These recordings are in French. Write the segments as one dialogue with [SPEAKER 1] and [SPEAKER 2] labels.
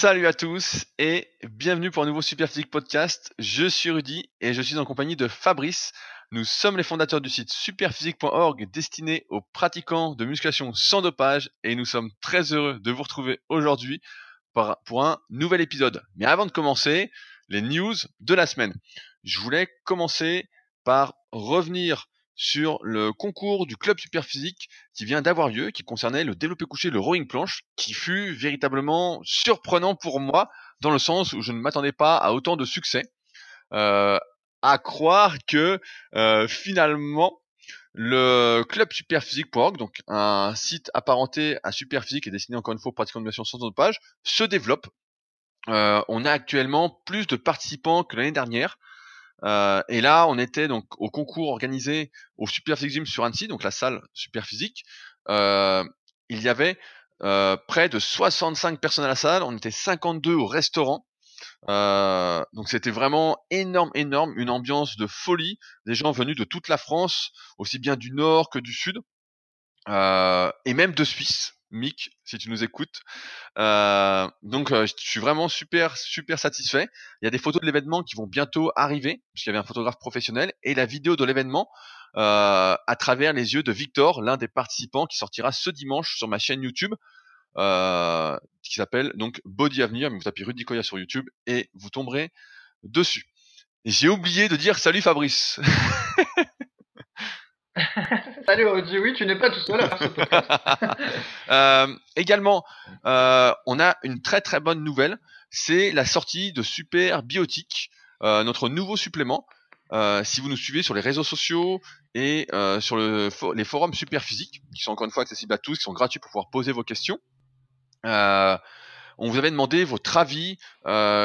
[SPEAKER 1] Salut à tous et bienvenue pour un nouveau Superphysique Podcast. Je suis Rudy et je suis en compagnie de Fabrice. Nous sommes les fondateurs du site superphysique.org destiné aux pratiquants de musculation sans dopage et nous sommes très heureux de vous retrouver aujourd'hui pour un nouvel épisode. Mais avant de commencer, les news de la semaine. Je voulais commencer par revenir sur le concours du club Superphysique qui vient d'avoir lieu, qui concernait le développé couché, le rowing planche, qui fut véritablement surprenant pour moi, dans le sens où je ne m'attendais pas à autant de succès. Euh, à croire que euh, finalement le club Superphysique.org, donc un site apparenté à Superphysique et destiné encore une fois aux pratiquants de sans page, se développe. Euh, on a actuellement plus de participants que l'année dernière. Euh, et là, on était donc au concours organisé au Superphysique Gym sur Annecy, donc la salle Superphysique. Euh, il y avait euh, près de 65 personnes à la salle, on était 52 au restaurant. Euh, donc c'était vraiment énorme, énorme, une ambiance de folie, des gens venus de toute la France, aussi bien du nord que du sud, euh, et même de Suisse. Mick, si tu nous écoutes. Euh, donc, euh, je suis vraiment super, super satisfait. Il y a des photos de l'événement qui vont bientôt arriver, puisqu'il y avait un photographe professionnel, et la vidéo de l'événement euh, à travers les yeux de Victor, l'un des participants, qui sortira ce dimanche sur ma chaîne YouTube, qui s'appelle donc Body Avenir. Vous tapez Rudy Koya sur YouTube et vous tomberez dessus. J'ai oublié de dire salut Fabrice.
[SPEAKER 2] Salut Audrey, oui, tu n'es pas tout seul à
[SPEAKER 1] euh, également, euh, on a une très très bonne nouvelle, c'est la sortie de Super Biotique, euh, notre nouveau supplément. Si vous nous suivez sur les réseaux sociaux et sur le, les forums Super Physique, qui sont encore une fois accessibles à tous, qui sont gratuits pour pouvoir poser vos questions, on vous avait demandé votre avis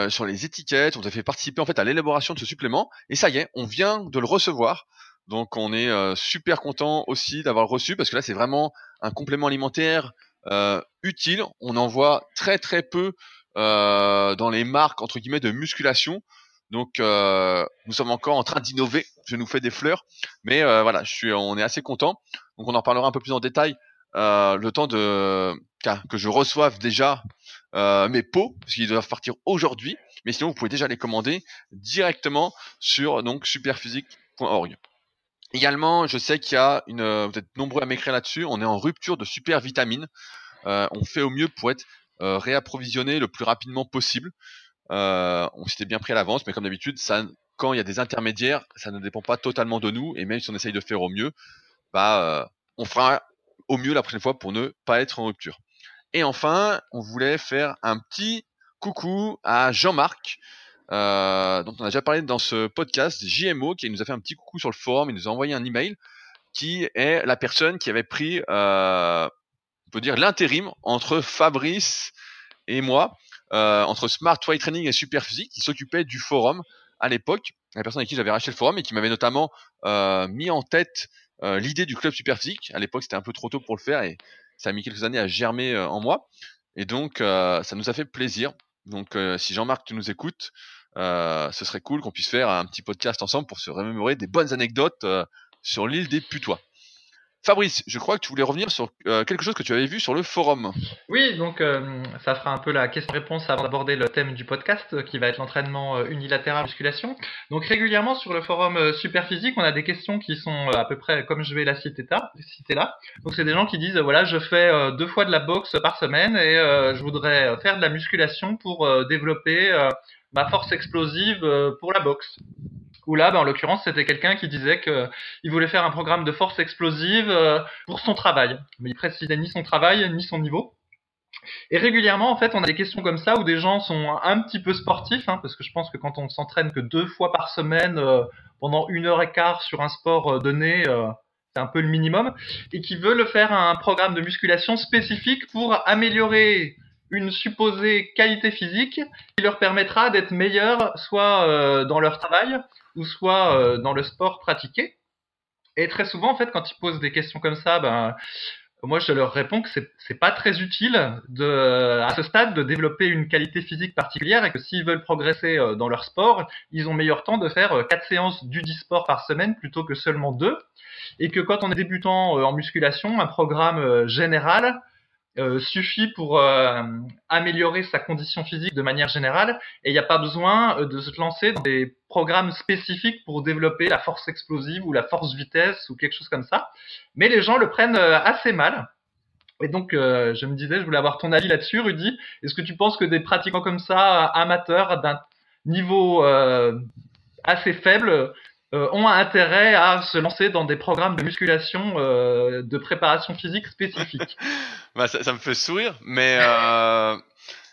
[SPEAKER 1] sur les étiquettes, on vous a fait participer en fait à l'élaboration de ce supplément, et ça y est, on vient de le recevoir. Donc on est euh, super content aussi d'avoir reçu parce que là c'est vraiment un complément alimentaire euh, utile. On en voit très très peu euh, dans les marques entre guillemets de musculation. Donc nous sommes encore en train d'innover. Je nous fais des fleurs, mais voilà, je suis, on est assez content. Donc on en parlera un peu plus en détail le temps de que je reçoive déjà mes pots parce qu'ils doivent partir aujourd'hui. Mais sinon vous pouvez déjà les commander directement sur donc superphysique.org. Également, je sais qu'il y a une, euh, vous êtes nombreux à m'écrire là-dessus. On est en rupture de super vitamines. Euh, on fait au mieux pour être euh, réapprovisionné le plus rapidement possible. On s'était bien pris à l'avance, mais comme d'habitude, quand il y a des intermédiaires, ça ne dépend pas totalement de nous. Et même si on essaye de faire au mieux, bah, on fera au mieux la prochaine fois pour ne pas être en rupture. Et enfin, on voulait faire un petit coucou à Jean-Marc, euh, dont on a déjà parlé dans ce podcast, JMO, qui nous a fait un petit coucou sur le forum, il nous a envoyé un email, qui est la personne qui avait pris, euh, on peut dire, l'intérim entre Fabrice et moi, euh, entre Smart Weight Training et Superphysique, qui s'occupait du forum à l'époque, la personne avec qui j'avais racheté le forum et qui m'avait notamment mis en tête l'idée du club Superphysique. À l'époque, c'était un peu trop tôt pour le faire et ça a mis quelques années à germer en moi. Et donc, ça nous a fait plaisir donc, si Jean-Marc, tu nous écoutes, ce serait cool qu'on puisse faire un petit podcast ensemble pour se remémorer des bonnes anecdotes sur l'île des Putois. Fabrice, je crois que tu voulais revenir sur euh, quelque chose que tu avais vu sur le forum.
[SPEAKER 2] Oui, donc euh, ça fera un peu la question-réponse avant d'aborder le thème du podcast, euh, qui va être l'entraînement unilatéral musculation. Donc régulièrement sur le forum Superphysique, on a des questions qui sont à peu près comme je vais la citer, citer là. Donc c'est des gens qui disent voilà, je fais deux fois de la boxe par semaine et je voudrais faire de la musculation pour développer ma force explosive pour la boxe. Où là, ben, en l'occurrence, c'était quelqu'un qui disait qu'il voulait faire un programme de force explosive euh, pour son travail. Mais il précisait ni son travail, ni son niveau. Et régulièrement, en fait, on a des questions comme ça où des gens sont un petit peu sportifs, hein, parce que je pense que quand on s'entraîne que deux fois par semaine euh, pendant une heure et quart sur un sport euh, donné, c'est un peu le minimum, et qui veulent faire un programme de musculation spécifique pour améliorer une supposée qualité physique qui leur permettra d'être meilleurs soit dans leur travail, ou soit euh, dans le sport pratiqué. Et très souvent, en fait, quand ils posent des questions comme ça, ben, moi, je leur réponds que c'est, c'est pas très utile de, à ce stade de développer une qualité physique particulière et que s'ils veulent progresser euh, dans leur sport, ils ont meilleur temps de faire euh, quatre séances du sport par semaine plutôt que seulement deux. Et que quand on est débutant en musculation, un programme général, euh, suffit pour euh, améliorer sa condition physique de manière générale et il n'y a pas besoin euh, de se lancer dans des programmes spécifiques pour développer la force explosive ou la force vitesse ou quelque chose comme ça. Mais les gens le prennent assez mal. Et donc, je me disais, je voulais avoir ton avis là-dessus, Rudy. Est-ce que tu penses que des pratiquants comme ça, amateurs, d'un niveau assez faible, euh, ont intérêt à se lancer dans des programmes de musculation euh, de préparation physique spécifiques.
[SPEAKER 1] bah, ça, ça, me fait sourire, mais euh,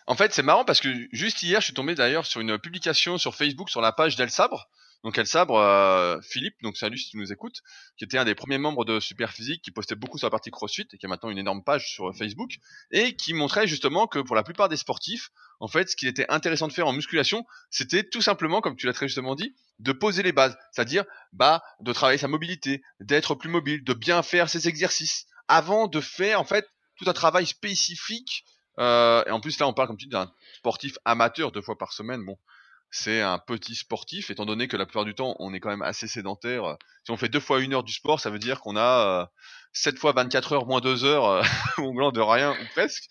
[SPEAKER 1] en fait c'est marrant parce que juste hier je suis tombé d'ailleurs sur une publication sur Facebook sur la page d'El Sabre. Donc El Sabre, euh, Philippe, donc salut si tu nous écoutes, qui était un des premiers membres de Super Physique, qui postait beaucoup sur la partie CrossFit et qui a maintenant une énorme page sur Facebook, et qui montrait justement que pour la plupart des sportifs, en fait, ce qui était intéressant de faire en musculation, c'était tout simplement, comme tu l'as très justement dit, de poser les bases, c'est-à-dire bah de travailler sa mobilité, d'être plus mobile, de bien faire ses exercices, avant de faire en fait tout un travail spécifique. Euh, et en plus là, on parle comme tu dis d'un sportif amateur deux fois par semaine. Bon, c'est un petit sportif, étant donné que la plupart du temps, on est quand même assez sédentaire. Si on fait deux fois une heure du sport, ça veut dire qu'on a euh, 7 fois 24 heures moins 2 heures euh, au gland de rien ou presque.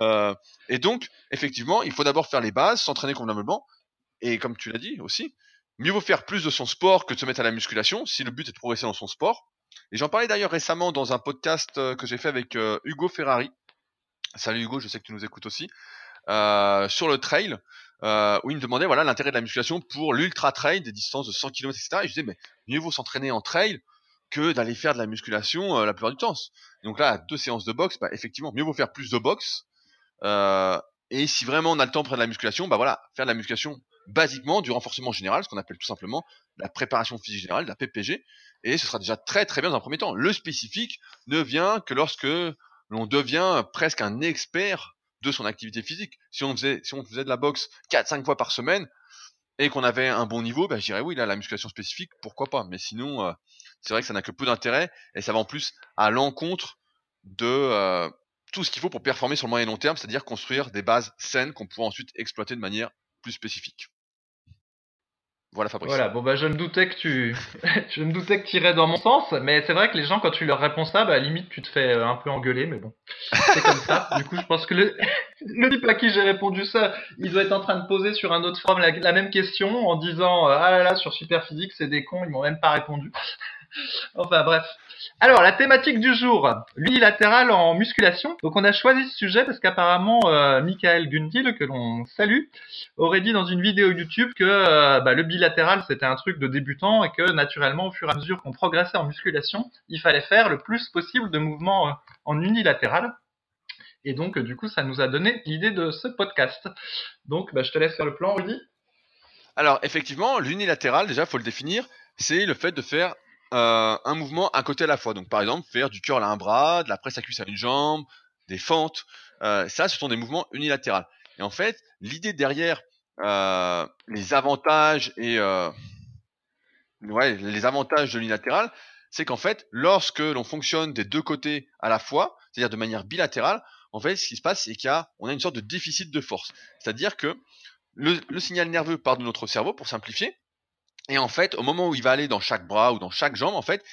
[SPEAKER 1] Euh, et donc, effectivement, il faut d'abord faire les bases, s'entraîner convenablement, et comme tu l'as dit aussi, mieux vaut faire plus de son sport que de se mettre à la musculation, si le but est de progresser dans son sport. Et j'en parlais d'ailleurs récemment dans un podcast euh, que j'ai fait avec Hugo Ferrari. Salut Hugo, je sais que tu nous écoutes aussi. Sur le trail, euh, où il me demandait voilà l'intérêt de la musculation pour l'ultra trail, des distances de 100 km, etc. Et je disais, mais mieux vaut s'entraîner en trail que d'aller faire de la musculation la plupart du temps. donc là, deux séances de boxe, bah, effectivement, mieux vaut faire plus de boxe. et si vraiment on a le temps pour faire de la musculation, bah voilà, faire de la musculation basiquement du renforcement général, ce qu'on appelle tout simplement la préparation physique générale, la PPG, et ce sera déjà très très bien dans un premier temps. Le spécifique ne vient que lorsque l'on devient presque un expert de son activité physique. Si on faisait, de la boxe 4-5 fois par semaine et qu'on avait un bon niveau, ben, je dirais oui, là, la musculation spécifique, pourquoi pas. Mais sinon, euh, c'est vrai que ça n'a que peu d'intérêt et ça va en plus à l'encontre de euh, tout ce qu'il faut pour performer sur le moyen et long terme, c'est-à-dire construire des bases saines qu'on pourra ensuite exploiter de manière plus spécifique. Voilà Fabrice.
[SPEAKER 2] Voilà, bon bah je me doutais que tu je me doutais que tu irais dans mon sens, mais c'est vrai que les gens quand tu leur réponds ça, bah limite tu te fais euh, un peu engueuler, mais bon. C'est comme ça. Du coup, je pense que le le type à qui j'ai répondu ça, il doit être en train de poser sur un autre forum la, même question en disant euh, ah là là sur Superphysique, c'est des cons, ils m'ont même pas répondu. Enfin bref. Alors, la thématique du jour, l'unilatéral en musculation. Donc, on a choisi ce sujet parce qu'apparemment, euh, Michael Gundil, que l'on salue, aurait dit dans une vidéo YouTube que euh, bah, le bilatéral, c'était un truc de débutant et que, naturellement, au fur et à mesure qu'on progressait en musculation, il fallait faire le plus possible de mouvements euh, en unilatéral. Et donc, du coup, ça nous a donné l'idée de ce podcast. Donc, bah, je te laisse faire le plan, Rudy.
[SPEAKER 1] Alors, effectivement, l'unilatéral, déjà, faut le définir, c'est le fait de faire euh, un mouvement à côté à la fois. Donc par exemple, faire du curl à un bras, de la presse à cuisse à une jambe, des fentes. Euh, ça, ce sont des mouvements unilatéraux. Et en fait, l'idée derrière euh, les avantages et les avantages de l'unilatéral, c'est qu'en fait, lorsque l'on fonctionne des deux côtés à la fois, c'est-à-dire de manière bilatérale, en fait, ce qui se passe, c'est qu'il a, a une sorte de déficit de force. C'est-à-dire que le, signal nerveux part de notre cerveau, pour simplifier, et en fait, au moment où il va aller dans chaque bras ou dans chaque jambe, en fait,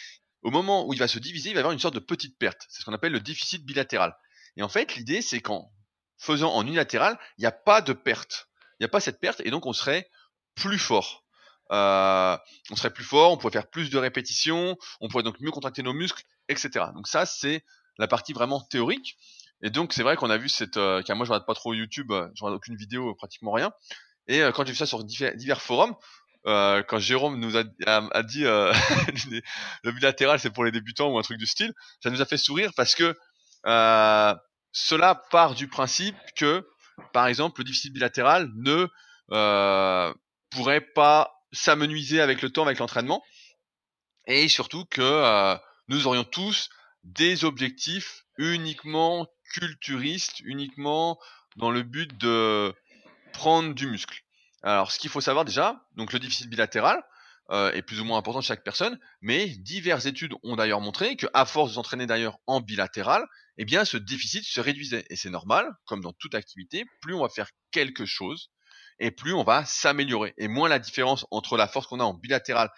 [SPEAKER 1] au moment où il va se diviser, il va y avoir une sorte de petite perte. C'est ce qu'on appelle le déficit bilatéral. Et en fait, l'idée, c'est qu'en faisant en unilatéral, il n'y a pas de perte. Il n'y a pas cette perte, et donc on serait plus fort. Euh, on serait plus fort, on pourrait faire plus de répétitions, on pourrait donc mieux contracter nos muscles, etc. Donc ça, c'est la partie vraiment théorique. Et donc c'est vrai qu'on a vu cette, euh, car moi je regarde pas trop YouTube, euh, je regarde aucune vidéo, pratiquement rien. Et quand j'ai vu ça sur divers forums, euh, quand Jérôme nous a, a, dit euh, le bilatéral c'est pour les débutants ou un truc du style, ça nous a fait sourire parce que euh, cela part du principe que, par exemple, le déficit bilatéral ne euh, pourrait pas s'amenuiser avec le temps, avec l'entraînement, et surtout que euh, nous aurions tous des objectifs uniquement culturistes, uniquement dans le but de prendre du muscle. Alors, ce qu'il faut savoir déjà, donc le déficit bilatéral euh, est plus ou moins important de chaque personne, mais diverses études ont d'ailleurs montré que, à force de s'entraîner d'ailleurs en bilatéral, eh bien, ce déficit se réduisait. Et c'est normal, comme dans toute activité, plus on va faire quelque chose, et plus on va s'améliorer. Et moins la différence entre la force qu'on a en bilatéral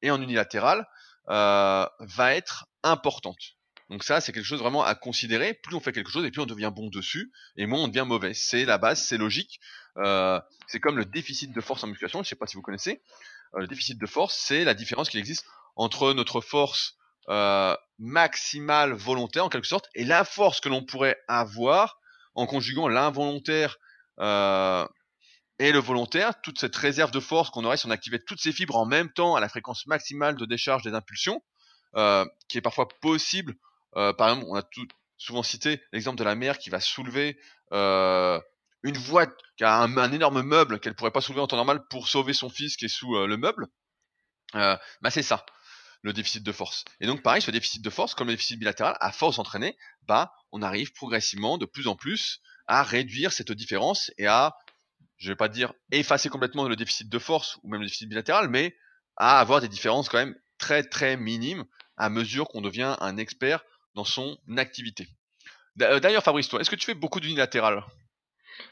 [SPEAKER 1] et en unilatéral euh, va être importante. Donc ça, c'est quelque chose vraiment à considérer. Plus on fait quelque chose, et plus on devient bon dessus, et moins on devient mauvais. C'est la base, c'est logique. Euh, c'est comme le déficit de force en musculation. Je ne sais pas si vous connaissez. Euh, le déficit de force, c'est la différence qui existe entre notre force euh, maximale volontaire, en quelque sorte, et la force que l'on pourrait avoir en conjuguant l'involontaire et le volontaire, toute cette réserve de force qu'on aurait si on activait toutes ces fibres en même temps à la fréquence maximale de décharge des impulsions, qui est parfois possible. Euh, par exemple, on a tout, souvent cité l'exemple de la mère qui va soulever euh, une voie qui a un, énorme meuble qu'elle pourrait pas soulever en temps normal pour sauver son fils qui est sous le meuble. bah c'est ça le déficit de force. Et donc pareil, ce déficit de force, comme le déficit bilatéral, à force d'entraîner, bah on arrive progressivement de plus en plus à réduire cette différence et à je vais pas dire effacer complètement le déficit de force ou même le déficit bilatéral, mais à avoir des différences quand même très très minimes à mesure qu'on devient un expert dans son activité. Euh, d'ailleurs, Fabrice, toi, est-ce que tu fais beaucoup d'unilatéral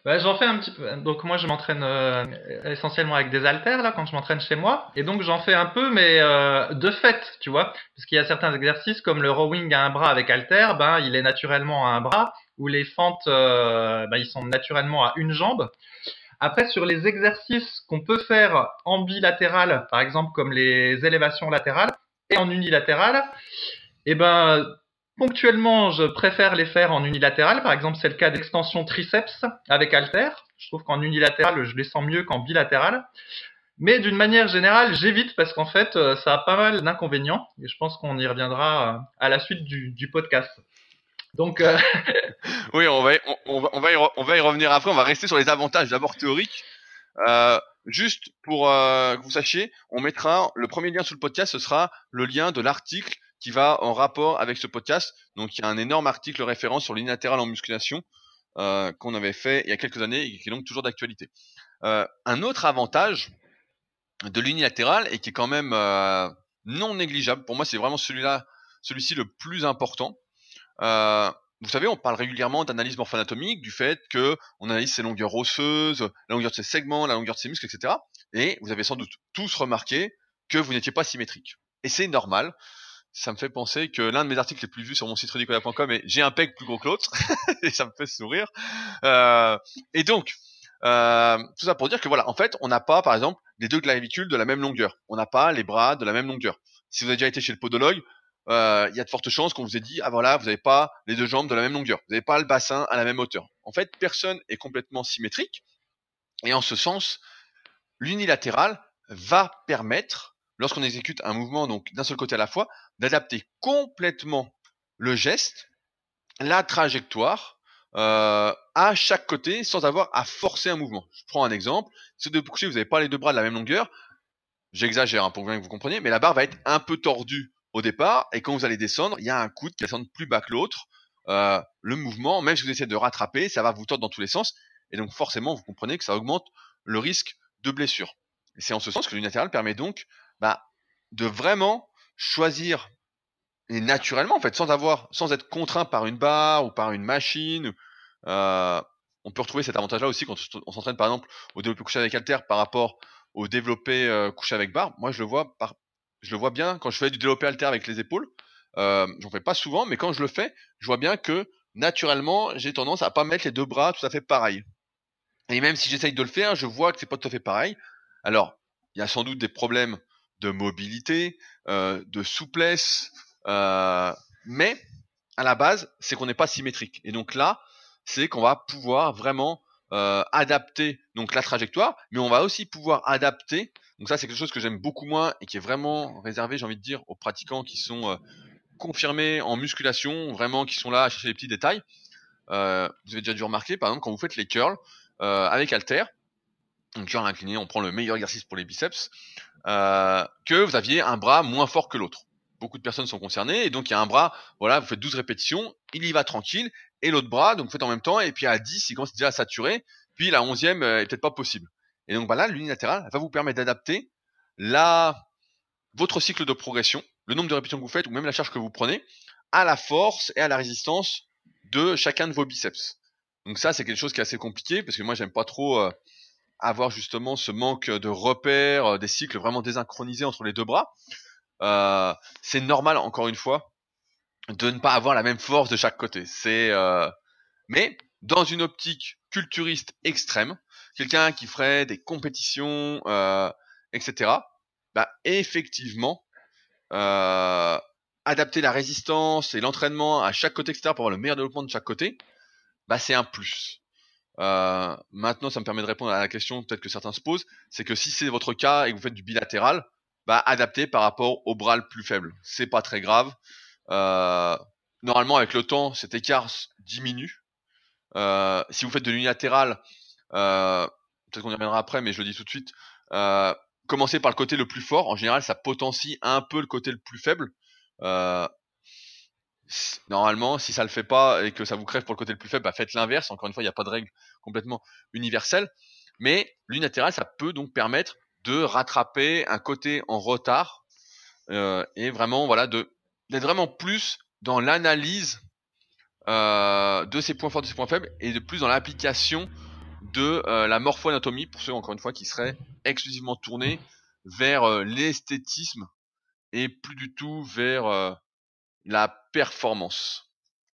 [SPEAKER 2] bah, J'en fais un petit peu. Donc moi, je m'entraîne euh, essentiellement avec des haltères là quand je m'entraîne chez moi, et donc j'en fais un peu, mais euh, de fait, tu vois, parce qu'il y a certains exercices comme le rowing à un bras avec haltère, ben il est naturellement à un bras, ou les fentes, ben, ils sont naturellement à une jambe. Après, sur les exercices qu'on peut faire en bilatéral, par exemple comme les élévations latérales, et en unilatéral, eh ben, ponctuellement, je préfère les faire en unilatéral. Par exemple, c'est le cas d'extension triceps avec halter. Je trouve qu'en unilatéral, je les sens mieux qu'en bilatéral. Mais d'une manière générale, j'évite parce qu'en fait, euh, ça a pas mal d'inconvénients. Et je pense qu'on y reviendra euh, à la suite du, podcast. Donc, euh...
[SPEAKER 1] oui, on va, on, va, y on va y revenir après. On va rester sur les avantages d'abord théoriques. Juste pour que vous sachiez, on mettra le premier lien sous le podcast, ce sera le lien de l'article qui va en rapport avec ce podcast. Donc, il y a un énorme article référent sur l'unilatéral en musculation euh, qu'on avait fait il y a quelques années et qui est donc toujours d'actualité. Euh, un autre avantage de l'unilatéral et qui est quand même euh, non négligeable, pour moi, c'est vraiment celui-là, celui-ci le plus important. Vous savez, on parle régulièrement d'analyse morpho-anatomique, du fait que on analyse ses longueurs osseuses, la longueur de ses segments, la longueur de ses muscles, etc. Et vous avez sans doute tous remarqué que vous n'étiez pas symétrique. Et c'est normal. Ça me fait penser que l'un de mes articles les plus vus sur mon site ridicola.com est j'ai un pec plus gros que l'autre et ça me fait sourire. Euh, et donc, euh, tout ça pour dire que voilà, en fait, on n'a pas, par exemple, les deux clavicules de la même longueur. On n'a pas les bras de la même longueur. Si vous avez déjà été chez le podologue, euh, il y a de fortes chances qu'on vous ait dit ah voilà vous n'avez pas les deux jambes de la même longueur, vous n'avez pas le bassin à la même hauteur. En fait, personne est complètement symétrique et en ce sens, l'unilatéral va permettre, lorsqu'on exécute un mouvement donc d'un seul côté à la fois, d'adapter complètement le geste, la trajectoire euh, à chaque côté sans avoir à forcer un mouvement. Je prends un exemple. Si de coucher vous n'avez pas les deux bras de la même longueur, j'exagère hein, pour bien que vous compreniez, mais la barre va être un peu tordue au départ, et quand vous allez descendre, il y a un coude qui va descendre plus bas que l'autre. Euh, le mouvement, même si vous essayez de rattraper, ça va vous tordre dans tous les sens, et donc forcément, vous comprenez que ça augmente le risque de blessure. C'est en ce sens que l'unilatéral permet donc bah, de vraiment choisir et naturellement en fait, sans avoir, sans être contraint par une barre ou par une machine. Euh, on peut retrouver cet avantage-là aussi quand on s'entraîne par exemple au développé couché avec halter par rapport au développé euh, couché avec barre. Moi, je le vois je le vois bien quand je fais du développé alter avec les épaules. Euh, j'en fais pas souvent, mais quand je le fais, je vois bien que naturellement, j'ai tendance à pas mettre les deux bras tout à fait pareil. Et même si j'essaye de le faire, je vois que c'est pas tout à fait pareil. Alors, il y a sans doute des problèmes de mobilité, euh, de souplesse, euh, mais à la base, c'est qu'on n'est pas symétrique. Et donc là, c'est qu'on va pouvoir vraiment euh, adapter donc la trajectoire, mais on va aussi pouvoir adapter donc ça, c'est quelque chose que j'aime beaucoup moins et qui est vraiment réservé, j'ai envie de dire, aux pratiquants qui sont confirmés en musculation, vraiment qui sont là à chercher les petits détails. Vous avez déjà dû remarquer, par exemple, quand vous faites les curls avec halter, donc curl incliné, on prend le meilleur exercice pour les biceps, que vous aviez un bras moins fort que l'autre. Beaucoup de personnes sont concernées, et donc il y a un bras, voilà, vous faites 12 répétitions, il y va tranquille, et l'autre bras, donc vous faites en même temps, et puis à 10, il commence déjà à saturer, puis la 11e est peut-être pas possible. Et donc voilà, l'unilatéral va vous permettre d'adapter la votre cycle de progression, le nombre de répétitions que vous faites ou même la charge que vous prenez à la force et à la résistance de chacun de vos biceps. Donc ça c'est quelque chose qui est assez compliqué parce que moi j'aime pas trop euh, avoir justement ce manque de repères, euh, des cycles vraiment désynchronisés entre les deux bras. Euh, c'est normal encore une fois de ne pas avoir la même force de chaque côté. C'est mais dans une optique culturiste extrême, quelqu'un qui ferait des compétitions, etc. Bah effectivement, adapter la résistance et l'entraînement à chaque côté, etc. pour avoir le meilleur développement de chaque côté, bah c'est un plus. Euh, maintenant, ça me permet de répondre à la question peut-être que certains se posent, c'est que si c'est votre cas et que vous faites du bilatéral, bah adaptez par rapport au bras le plus faible. C'est pas très grave. Euh, normalement, avec le temps, cet écart diminue. Euh, si vous faites de l'unilatéral, peut-être qu'on y reviendra après, mais je le dis tout de suite. Commencez par le côté le plus fort. En général, ça potencie un peu le côté le plus faible. Normalement, si ça le fait pas et que ça vous crève pour le côté le plus faible, bah faites l'inverse. Encore une fois, il n'y a pas de règle complètement universelle. Mais l'unilatéral, ça peut donc permettre de rattraper un côté en retard euh, et vraiment, voilà, d'être vraiment plus dans l'analyse euh, de ces points forts, de ces points faibles, et de plus dans l'application de euh, la morpho-anatomie, pour ceux, encore une fois, qui seraient exclusivement tournés vers l'esthétisme et plus du tout vers la performance.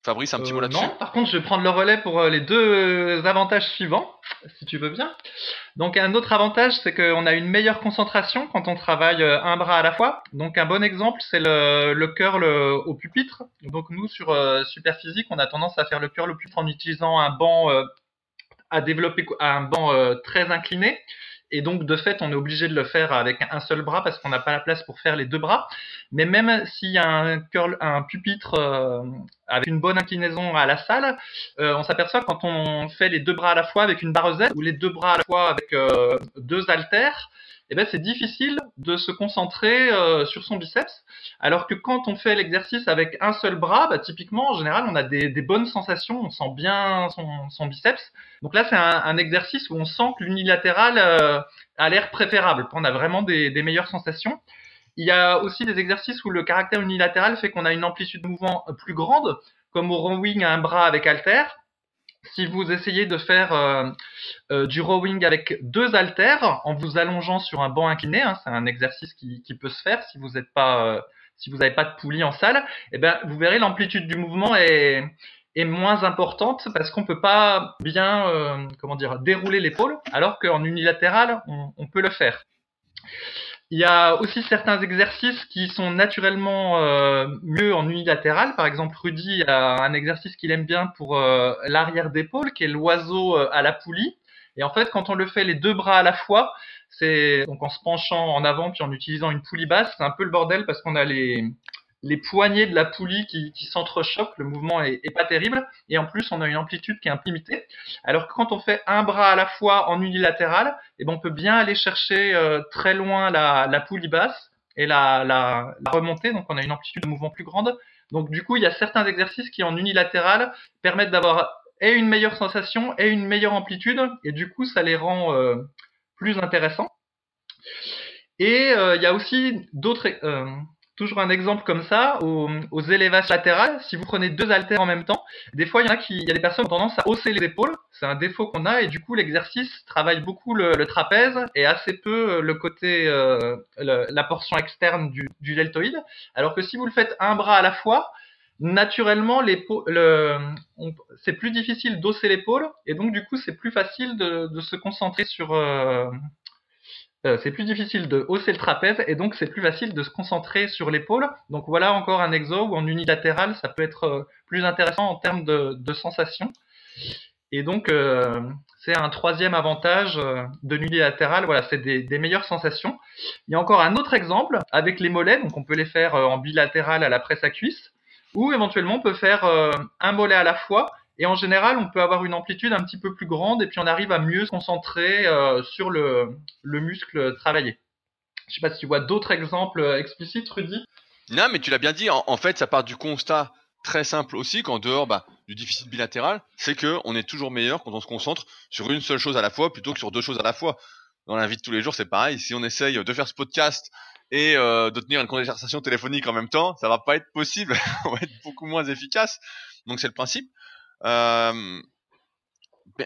[SPEAKER 1] Fabrice, un petit mot là-dessus?
[SPEAKER 2] Non, par contre, je vais prendre le relais pour les deux avantages suivants, si tu veux bien. Donc, un autre avantage, c'est qu'on a une meilleure concentration quand on travaille un bras à la fois. Donc, un bon exemple, c'est le, le curl au pupitre. Donc, nous, sur Super Physique, on a tendance à faire le curl au pupitre en utilisant un banc à développer un banc euh, très incliné. Et donc, de fait, on est obligé de le faire avec un seul bras parce qu'on n'a pas la place pour faire les deux bras. Mais même s'il y a un curl, un pupitre euh, avec une bonne inclinaison à la salle, euh, on s'aperçoit quand on fait les deux bras à la fois avec une barre Z ou les deux bras à la fois avec deux haltères, eh ben c'est difficile de se concentrer euh, sur son biceps. Alors que quand on fait l'exercice avec un seul bras, bah, typiquement en général on a des, des, bonnes sensations, on sent bien son, son biceps. Donc là c'est un, un, exercice où on sent que l'unilatéral euh, a l'air préférable, on a vraiment des, des meilleures sensations. Il y a aussi des exercices où le caractère unilatéral fait qu'on a une amplitude de mouvement plus grande, comme au rowing à un bras avec halter si vous essayez de faire euh, euh, du rowing avec deux haltères en vous allongeant sur un banc incliné, hein, c'est un exercice qui, peut se faire si vous n'êtes pas euh, si vous n'avez pas de poulie en salle, eh ben vous verrez l'amplitude du mouvement est, moins importante parce qu'on peut pas bien comment dire dérouler l'épaule, alors qu'en unilatéral on peut le faire. Il y a aussi certains exercices qui sont naturellement euh, mieux en unilatéral. Par exemple, Rudy a un exercice qu'il aime bien pour euh, l'arrière d'épaule, qui est l'oiseau euh, à la poulie. Et en fait, quand on le fait les deux bras à la fois, c'est donc en se penchant en avant puis en utilisant une poulie basse, c'est un peu le bordel parce qu'on a les les poignées de la poulie qui, s'entrechoquent, le mouvement est, pas terrible, et en plus on a une amplitude qui est un peu limitée. Alors que quand on fait un bras à la fois en unilatéral, eh ben on peut bien aller chercher euh, très loin la, poulie basse et la, la, la, remonter, donc on a une amplitude de mouvement plus grande. Donc du coup il y a certains exercices qui en unilatéral permettent d'avoir et une meilleure sensation et une meilleure amplitude, et du coup ça les rend euh, plus intéressants. Et euh, il y a aussi d'autres euh, toujours un exemple comme ça, aux, aux, élévations latérales, si vous prenez deux haltères en même temps, des fois il y en a qui, il y a des personnes qui ont tendance à hausser les épaules, c'est un défaut qu'on a, et du coup l'exercice travaille beaucoup le, le, trapèze et assez peu le côté, euh, le, la portion externe du, du, deltoïde, alors que si vous le faites un bras à la fois, naturellement c'est plus difficile d'hausser l'épaule, et donc du coup c'est plus facile de, de, se concentrer sur, euh, euh, c'est plus difficile de hausser le trapèze et donc c'est plus facile de se concentrer sur l'épaule. Donc voilà encore un exo où en unilatéral ça peut être euh, plus intéressant en termes de, sensation. Et donc euh, c'est un troisième avantage de l'unilatéral, voilà, c'est des, des, meilleures sensations. Il y a encore un autre exemple avec les mollets, donc on peut les faire en bilatéral à la presse à cuisse, ou éventuellement on peut faire un mollet à la fois et en général, on peut avoir une amplitude un petit peu plus grande et puis on arrive à mieux se concentrer euh, sur le, le, muscle travaillé. Je sais pas si tu vois d'autres exemples euh, explicites, Rudy?
[SPEAKER 1] Non, mais tu l'as bien dit. En, en, fait, ça part du constat très simple aussi qu'en dehors bah, du déficit bilatéral, c'est que on est toujours meilleur quand on se concentre sur une seule chose à la fois plutôt que sur deux choses à la fois. Dans la vie de tous les jours, c'est pareil. Si on essaye de faire ce podcast et euh, de tenir une conversation téléphonique en même temps, ça va pas être possible. on va être beaucoup moins efficace. Donc c'est le principe.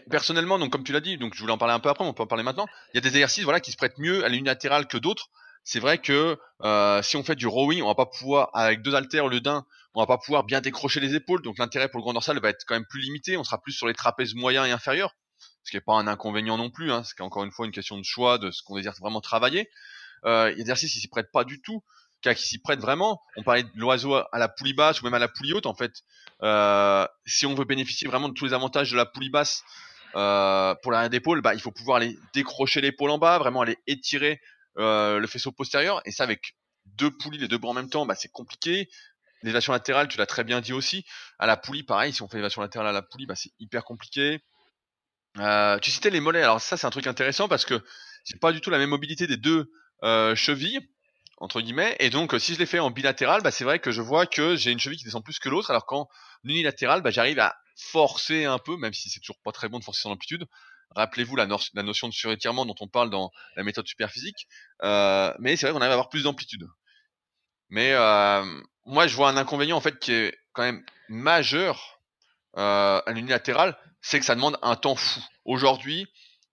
[SPEAKER 1] Personnellement, donc comme tu l'as dit, donc je voulais en parler un peu après, on peut en parler maintenant. Il y a des exercices voilà qui se prêtent mieux à l'unilatéral que d'autres. C'est vrai que euh, si on fait du rowing, on va pas pouvoir avec deux haltères au lieu d'un, on va pas pouvoir bien décrocher les épaules, donc l'intérêt pour le grand dorsal va être quand même plus limité. On sera plus sur les trapèzes moyens et inférieurs, ce qui n'est pas un inconvénient non plus. Hein, c'est encore une fois une question de choix de ce qu'on désire vraiment travailler. Euh, il exercices qui s'y prêtent pas du tout, qui s'y prêtent vraiment. On parlait de l'oiseau à la poulie basse ou même à la poulie haute. En fait, euh, si on veut bénéficier vraiment de tous les avantages de la poulie basse euh, pour l'arrière d'épaule, bah, il faut pouvoir aller décrocher l'épaule en bas, vraiment aller étirer euh, le faisceau postérieur. Et ça, avec deux poulies, les deux bras en même temps, bah, c'est compliqué. L'élévation latérale, tu l'as très bien dit aussi. À la poulie, pareil, si on fait l'élévation latérale à la poulie, bah, c'est hyper compliqué. Euh, tu citais les mollets. Alors ça, c'est un truc intéressant parce que c'est pas du tout la même mobilité des deux euh, chevilles entre guillemets. Et donc, si je les fais en bilatéral, bah, c'est vrai que je vois que j'ai une cheville qui descend plus que l'autre, alors qu'en unilatéral, bah, j'arrive à forcer un peu, même si c'est toujours pas très bon de forcer son amplitude. Rappelez-vous la, la, notion de surétirement dont on parle dans la méthode superphysique. Euh, mais c'est vrai qu'on arrive à avoir plus d'amplitude. Mais euh, moi, je vois un inconvénient en fait qui est quand même majeur euh, à l'unilatéral, c'est que ça demande un temps fou. Aujourd'hui,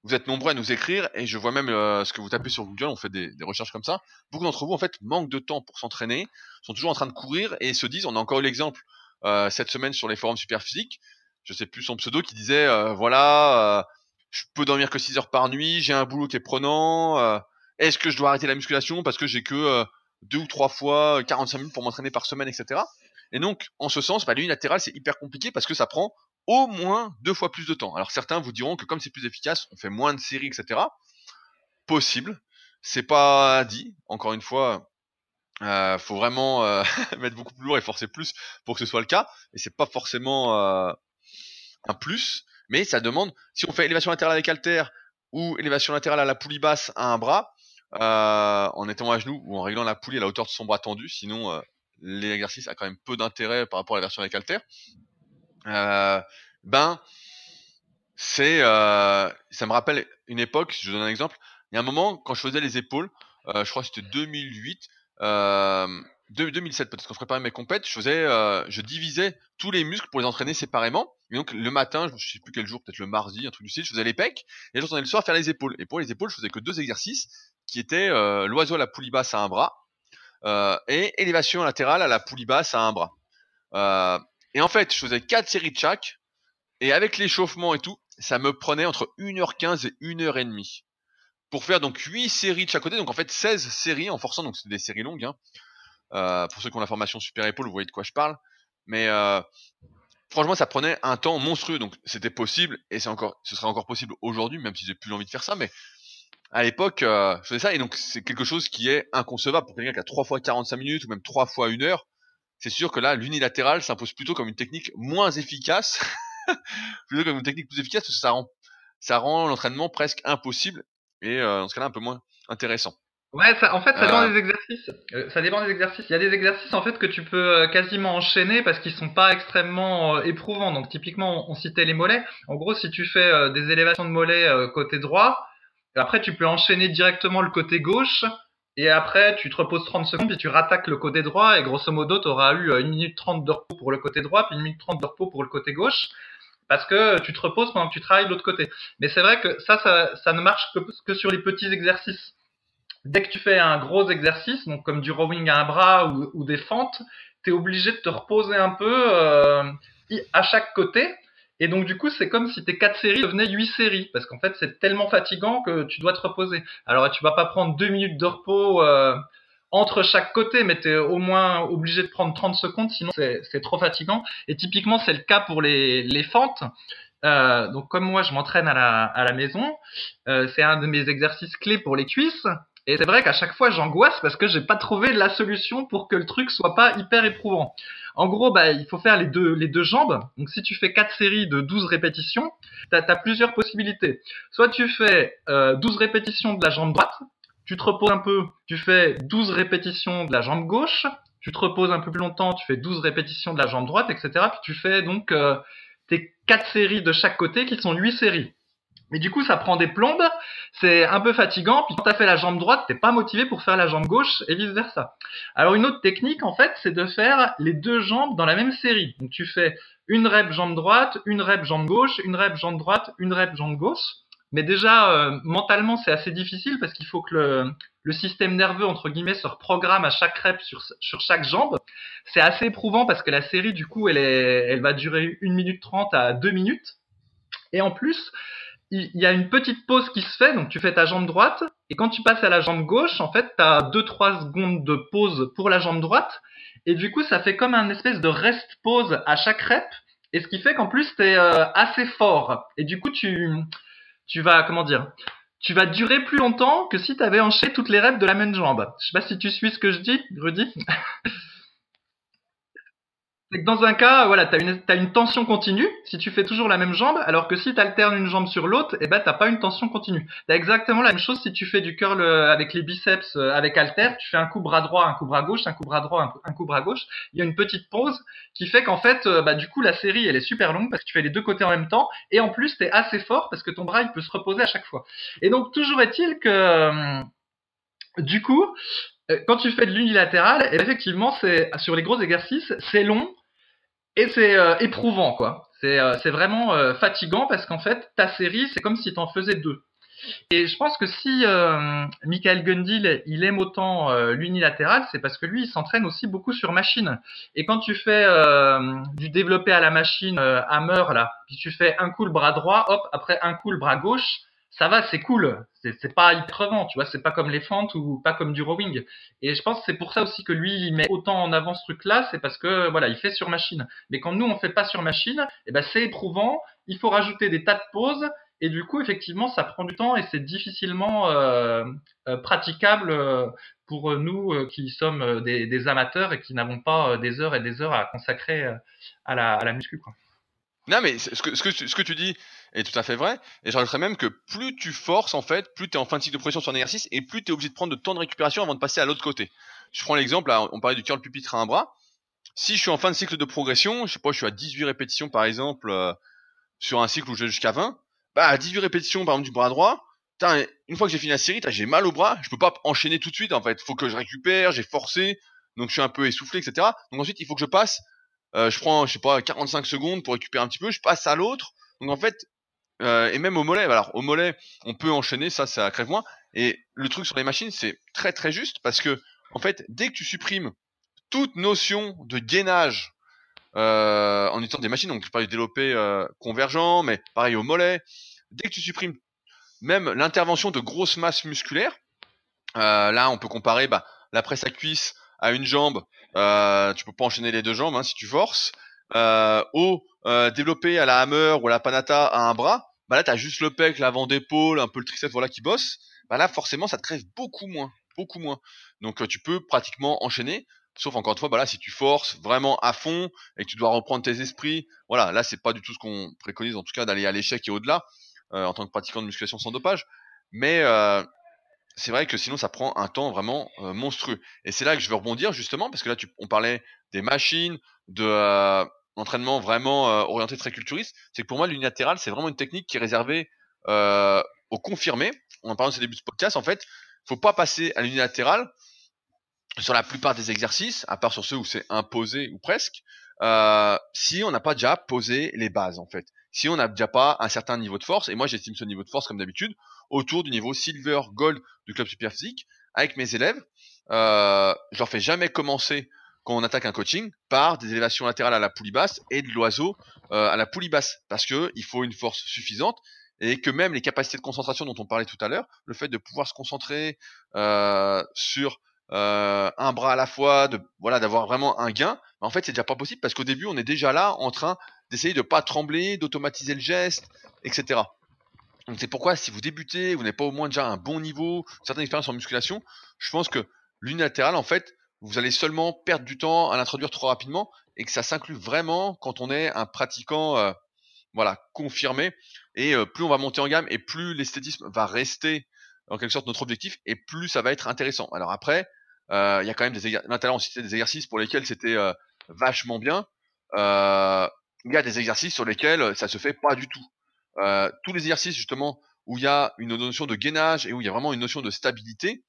[SPEAKER 1] vous êtes nombreux à nous écrire et je vois même euh, ce que vous tapez sur Google, on fait des, recherches comme ça. Beaucoup d'entre vous en fait manquent de temps pour s'entraîner, sont toujours en train de courir et se disent, on a encore eu l'exemple euh, cette semaine sur les forums super physiques, je sais plus son pseudo qui disait euh, voilà, je peux dormir que 6 heures par nuit, j'ai un boulot qui est prenant, est-ce que je dois arrêter la musculation parce que j'ai que deux ou trois fois 45 minutes pour m'entraîner par semaine, etc. Et donc, en ce sens, bah, l'unilatéral, c'est hyper compliqué parce que ça prend au moins deux fois plus de temps. Alors certains vous diront que comme c'est plus efficace, on fait moins de séries, etc. Possible, c'est pas dit. Encore une fois, euh, faut vraiment euh, mettre beaucoup plus lourd et forcer plus pour que ce soit le cas. Et c'est pas forcément euh, un plus, mais ça demande. Si on fait élévation latérale avec halter ou élévation latérale à la poulie basse à un bras, en étant à genoux ou en réglant la poulie à la hauteur de son bras tendu, sinon l'exercice a quand même peu d'intérêt par rapport à la version avec halter euh, ben c'est euh, ça me rappelle une époque, je donne un exemple, il y a un moment quand je faisais les épaules, euh, je crois que c'était 2008, euh, 2007 peut-être quand je préparais mes compètes, je faisais, je divisais tous les muscles pour les entraîner séparément. Et donc le matin, je sais plus quel jour, peut-être le mardi, un truc du style, je faisais les pecs, et je retournais le soir faire les épaules. Et pour les épaules, je faisais que deux exercices, qui étaient l'oiseau à la poulie basse à un bras, et élévation latérale à la poulie basse à un bras. Et en fait, je faisais quatre séries de chaque. Et avec l'échauffement et tout, ça me prenait entre 1h15 et 1h30. Pour faire donc 8 séries de chaque côté. Donc en fait 16 séries en forçant. Donc c'est des séries longues. Hein. Euh, pour ceux qui ont la formation super épaule, vous voyez de quoi je parle. Mais euh, franchement, ça prenait un temps monstrueux. Donc c'était possible. Et c'est encore, ce serait encore possible aujourd'hui, même si j'ai plus envie de faire ça. Mais à l'époque, euh, je faisais ça. Et donc c'est quelque chose qui est inconcevable pour quelqu'un qui a 3 fois 45 minutes ou même 3 fois 1 heure c'est sûr que là, l'unilatéral s'impose plutôt comme une technique moins efficace, plutôt comme une technique plus efficace, parce que ça rend, ça rend l'entraînement presque impossible, et euh, dans ce cas-là, un peu moins intéressant.
[SPEAKER 2] Ouais, ça, en fait, ça dépend euh... des exercices. Euh, ça dépend des exercices. Il y a des exercices en fait que tu peux euh, quasiment enchaîner parce qu'ils sont pas extrêmement euh, éprouvants. Donc typiquement, on, citait les mollets. En gros, si tu fais des élévations de mollets côté droit, après tu peux enchaîner directement le côté gauche et après, tu te reposes 30 secondes, puis tu rattaques le côté droit, et grosso modo, tu auras eu 1 minute 30 de repos pour le côté droit, puis 1 minute 30 de repos pour le côté gauche, parce que tu te reposes pendant que tu travailles de l'autre côté. Mais c'est vrai que ça, ça, ne marche que, sur les petits exercices. Dès que tu fais un gros exercice, donc comme du rowing à un bras ou, ou des fentes, tu es obligé de te reposer un peu euh, à chaque côté, et donc du coup, c'est comme si tes quatre séries devenaient huit séries, parce qu'en fait, c'est tellement fatigant que tu dois te reposer. Alors tu vas pas prendre deux minutes de repos euh, entre chaque côté, mais tu es au moins obligé de prendre 30 secondes, sinon c'est trop fatigant. Et typiquement, c'est le cas pour les, les fentes. Euh, donc comme moi, je m'entraîne à la, à la maison, euh, c'est un de mes exercices clés pour les cuisses. Et c'est vrai qu'à chaque fois, j'angoisse parce que j'ai pas trouvé la solution pour que le truc soit pas hyper éprouvant. En gros, bah, il faut faire les deux, les deux jambes. Donc, si tu fais quatre séries de 12 répétitions, tu as, plusieurs possibilités. Soit tu fais euh, 12 répétitions de la jambe droite, tu te reposes un peu, tu fais 12 répétitions de la jambe gauche, tu te reposes un peu plus longtemps, tu fais 12 répétitions de la jambe droite, etc. Puis tu fais donc euh, tes quatre séries de chaque côté qui sont 8 séries. Mais du coup, ça prend des plombes, c'est un peu fatigant, puis quand tu as fait la jambe droite, t'es pas motivé pour faire la jambe gauche et vice versa. Alors une autre technique, en fait, c'est de faire les deux jambes dans la même série. Donc tu fais une rep jambe droite, une rep jambe gauche, une rep jambe droite, une rep jambe gauche. Mais déjà, euh, mentalement, c'est assez difficile parce qu'il faut que le, le, système nerveux, entre guillemets, se reprogramme à chaque rep sur, sur chaque jambe. C'est assez éprouvant parce que la série, du coup, elle, est, elle va durer 1 minute 30 à 2 minutes. Et en plus, il y a une petite pause qui se fait, donc tu fais ta jambe droite, et quand tu passes à la jambe gauche, en fait, tu as 2-3 secondes de pause pour la jambe droite, et du coup, ça fait comme un espèce de rest-pause à chaque rep, et ce qui fait qu'en plus, tu es euh, assez fort. Et du coup, tu, tu vas, comment dire, tu vas durer plus longtemps que si tu avais enchaîné toutes les reps de la même jambe. Je sais pas si tu suis ce que je dis, Rudy. C'est que dans un cas, voilà, t'as une, as une tension continue si tu fais toujours la même jambe, alors que si tu alternes une jambe sur l'autre, eh ben t'as pas une tension continue. T'as exactement la même chose si tu fais du curl euh, avec les biceps euh, avec halter, tu fais un coup bras droit, un coup bras gauche, un coup bras droit, un, coup bras gauche. Il y a une petite pause qui fait qu'en fait, euh, bah, du coup, la série elle est super longue parce que tu fais les deux côtés en même temps, et en plus t'es assez fort parce que ton bras il peut se reposer à chaque fois. Et donc toujours est-il que du coup, quand tu fais de l'unilatéral, effectivement, c'est sur les gros exercices, c'est long, et c'est euh, éprouvant, quoi. C'est euh, vraiment euh, fatigant parce qu'en fait, ta série, c'est comme si tu en faisais deux. Et je pense que si Michael Gundil, il aime autant l'unilatéral, c'est parce que lui, il s'entraîne aussi beaucoup sur machine. Et quand tu fais du développé à la machine hammer, là, puis tu fais un coup le bras droit, hop, après un coup le bras gauche, ça va, c'est cool. C'est pas crevant, tu vois. C'est pas comme les fentes ou pas comme du rowing. Et je pense que c'est pour ça aussi que lui, il met autant en avant ce truc-là. C'est parce que, voilà, il fait sur machine. Mais quand nous, on fait pas sur machine, eh ben, c'est éprouvant. Il faut rajouter des tas de pauses. Et du coup, effectivement, ça prend du temps et c'est difficilement euh, euh, praticable euh, pour nous qui sommes des, amateurs et qui n'avons pas des heures et des heures à consacrer à la, à la muscu, quoi.
[SPEAKER 1] Non, mais ce que, ce que, tu dis est tout à fait vrai. Et j'ajouterais même que plus tu forces, en fait, plus tu es en fin de cycle de progression sur un exercice et plus tu es obligé de prendre de temps de récupération avant de passer à l'autre côté. Je prends l'exemple, on parlait du curl pupitre à un bras. Si je suis en fin de cycle de progression, je sais pas, je suis à 18 répétitions par exemple, euh, sur un cycle où je vais jusqu'à 20, bah à 18 répétitions par exemple du bras droit, une fois que j'ai fini la série, j'ai mal au bras, je peux pas enchaîner tout de suite en fait. Faut que je récupère, j'ai forcé, donc je suis un peu essoufflé, etc. Donc ensuite, il faut que je passe euh, je prends, je sais pas, 45 secondes pour récupérer un petit peu, je passe à l'autre. Donc en fait, euh, et même au mollet, alors au mollet, on peut enchaîner, ça, ça crève moins. Et le truc sur les machines, c'est très très juste parce que en fait, dès que tu supprimes toute notion de gainage euh, en utilisant des machines, donc je parle du développé convergent, mais pareil au mollet, dès que tu supprimes même l'intervention de grosses masses musculaires, là on peut comparer bah, la presse à cuisse à une jambe, euh, tu peux pas enchaîner les deux jambes hein, si tu forces. Euh, ou euh, développer à la hammer ou à la panata à un bras, bah là t'as juste le pec, l'avant d'épaule, un peu le triceps voilà qui bosse. Bah là forcément ça te crève beaucoup moins, beaucoup moins. Donc euh, tu peux pratiquement enchaîner. Sauf encore une fois, bah là, si tu forces vraiment à fond et que tu dois reprendre tes esprits, voilà, là, c'est pas du tout ce qu'on préconise, en tout cas, d'aller à l'échec et au-delà, euh, en tant que pratiquant de musculation sans dopage. Mais euh, c'est vrai que sinon ça prend un temps vraiment monstrueux. Et c'est là que je veux rebondir justement parce que là on parlait des machines, de euh, vraiment euh, orienté très culturiste. C'est que pour moi l'unilatéral c'est vraiment une technique qui est réservée aux confirmés. On en dans ce début de podcast. En fait, faut pas passer à l'unilatéral sur la plupart des exercices, à part sur ceux où c'est imposé ou presque, si on n'a pas déjà posé les bases en fait. Si on n'a déjà pas un certain niveau de force, et moi j'estime ce niveau de force comme d'habitude autour du niveau silver, gold du club super physique. Avec mes élèves, euh, je leur fais jamais commencer quand on attaque un coaching par des élévations latérales à la poulie basse et de l'oiseau euh, à la poulie basse parce que il faut une force suffisante et que même les capacités de concentration dont on parlait tout à l'heure, le fait de pouvoir se concentrer euh, sur euh, un bras à la fois, voilà d'avoir vraiment un gain, en fait c'est déjà pas possible parce qu'au début on est déjà là en train d'essayer de pas trembler, d'automatiser le geste, etc. Donc c'est pourquoi si vous débutez, vous n'avez pas au moins déjà un bon niveau, une certaine expérience en musculation, je pense que l'unilatéral en fait, vous allez seulement perdre du temps à l'introduire trop rapidement et que ça s'inclut vraiment quand on est un pratiquant euh, voilà, confirmé et euh, plus on va monter en gamme et plus l'esthétisme va rester en quelque sorte notre objectif et plus ça va être intéressant. Alors après, euh, il y a quand même des exercices, des exercices pour lesquels c'était vachement bien. Il y a des exercices sur lesquels ça se fait pas du tout. Euh, tous les exercices justement où il y a une notion de gainage et où il y a vraiment une notion de stabilité,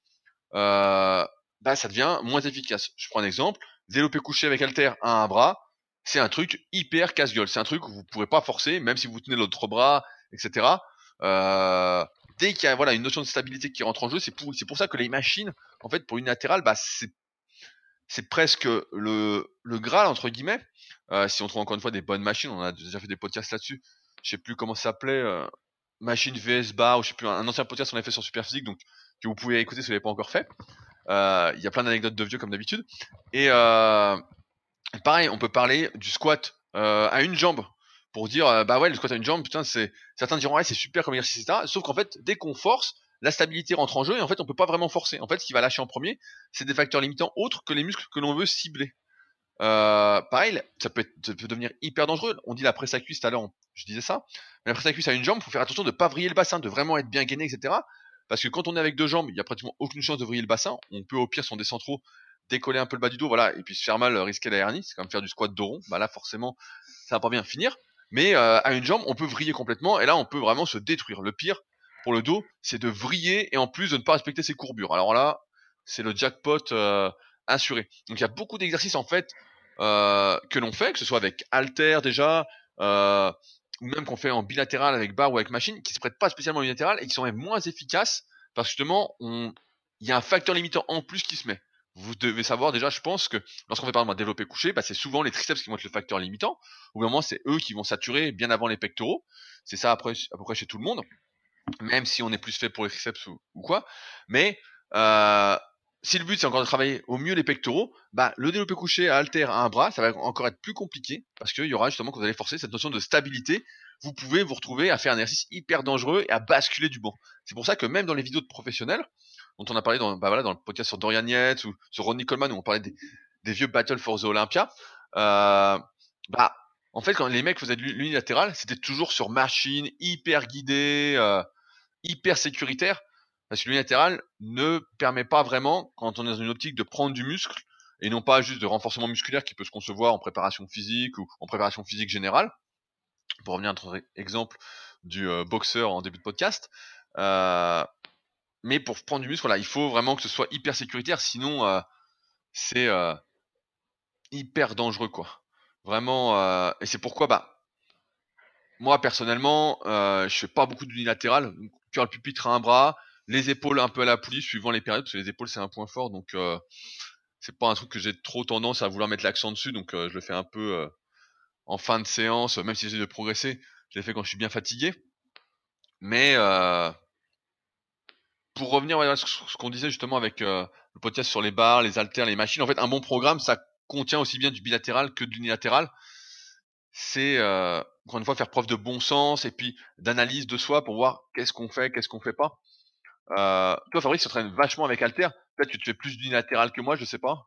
[SPEAKER 1] euh, bah ça devient moins efficace. Je prends un exemple, développer couché avec halter à un bras, c'est un truc hyper casse-gueule. C'est un truc où vous pourrez pas forcer, même si vous tenez l'autre bras, etc. Euh, dès qu'il y a voilà une notion de stabilité qui rentre en jeu, c'est pour pour ça que les machines, en fait, pour unilatéral, bah c'est c'est presque le le graal entre guillemets. Euh, si on trouve encore une fois des bonnes machines, on a déjà fait des podcasts là-dessus. Je sais plus comment ça s'appelait, euh, machine VS bar ou je sais plus un, ancien podcast qu'on a fait sur Superphysique, donc que vous pouvez écouter si vous l'avez pas encore fait. Euh, il y a plein d'anecdotes de vieux comme d'habitude. Et pareil, on peut parler du squat à une jambe pour dire bah ouais le squat à une jambe putain c'est certains diront ouais c'est super comme exercice etc sauf qu'en fait dès qu'on force la stabilité rentre en jeu et en fait on peut pas vraiment forcer en fait ce qui va lâcher en premier c'est des facteurs limitants autres que les muscles que l'on veut cibler euh, pareil ça peut, devenir hyper dangereux. On dit la presse à cuisse tout je disais ça. Mais la presse à cuisse à une jambe faut faire attention de pas vriller le bassin de vraiment être bien gainé etc parce que quand on est avec deux jambes il y a pratiquement aucune chance de vriller le bassin. On peut au pire si on descend trop décoller un peu le bas du dos voilà et puis se faire mal risquer la hernie. C'est comme faire du squat de rond. Bah là forcément ça va pas bien finir. Mais euh, à une jambe, on peut vriller complètement, et là, on peut vraiment se détruire. Le pire pour le dos, c'est de vriller et en plus de ne pas respecter ses courbures. Alors là, c'est le jackpot euh, assuré. Donc il y a beaucoup d'exercices en fait euh, que l'on fait, que ce soit avec halter déjà, euh, ou même qu'on fait en bilatéral avec barre ou avec machine, qui se prêtent pas spécialement en unilatéral et qui sont même moins efficaces parce que justement, il y a un facteur limitant en plus qui se met vous devez savoir déjà, je pense que lorsqu'on fait par exemple un développé couché, bah, c'est souvent les triceps qui vont être le facteur limitant. Au moment, c'est eux qui vont saturer bien avant les pectoraux. C'est ça après, à peu près chez tout le monde, même si on est plus fait pour les triceps ou, quoi. Mais euh, si le but c'est encore de travailler au mieux les pectoraux, bah le développé couché à halter à un bras, ça va encore être plus compliqué parce qu'il y aura justement quand vous allez forcer cette notion de stabilité. Vous pouvez vous retrouver à faire un exercice hyper dangereux et à basculer du banc. C'est pour ça que même dans les vidéos de professionnels, dont on a parlé dans, bah voilà, dans le podcast sur Dorian Yates ou sur Ronnie Coleman où on parlait des, vieux Battle for the Olympia. Euh, bah, en fait, quand les mecs faisaient de l'unilatéral, c'était toujours sur machine, hyper guidé, euh, hyper sécuritaire. Parce que l'unilatéral ne permet pas vraiment, quand on est dans une optique de prendre du muscle, et non pas juste de renforcement musculaire qui peut se concevoir en préparation physique ou en préparation physique générale. Pour revenir à notre exemple du euh, boxeur en début de podcast, euh, mais pour prendre du muscle, voilà, il faut vraiment que ce soit hyper sécuritaire, sinon euh, c'est hyper dangereux, quoi. Vraiment, et c'est pourquoi, bah, moi personnellement, je fais pas beaucoup d'unilatéral. Curl pupitre à un bras, les épaules un peu à la poulie, suivant les périodes, parce que les épaules c'est un point fort, donc c'est pas un truc que j'ai trop tendance à vouloir mettre l'accent dessus, donc je le fais un peu en fin de séance, même si j'essaie de progresser, je l'ai fait quand je suis bien fatigué. Mais pour revenir à ce qu'on disait justement avec euh, le podcast sur les barres, les haltères, les machines, en fait, un bon programme, ça contient aussi bien du bilatéral que de l'unilatéral. C'est euh, encore une fois faire preuve de bon sens et puis d'analyse de soi pour voir qu'est-ce qu'on fait, qu'est-ce qu'on fait pas. Euh, toi, Fabrice, tu traînes vachement avec halter. Peut-être que tu fais plus d'unilatéral que moi, je sais pas.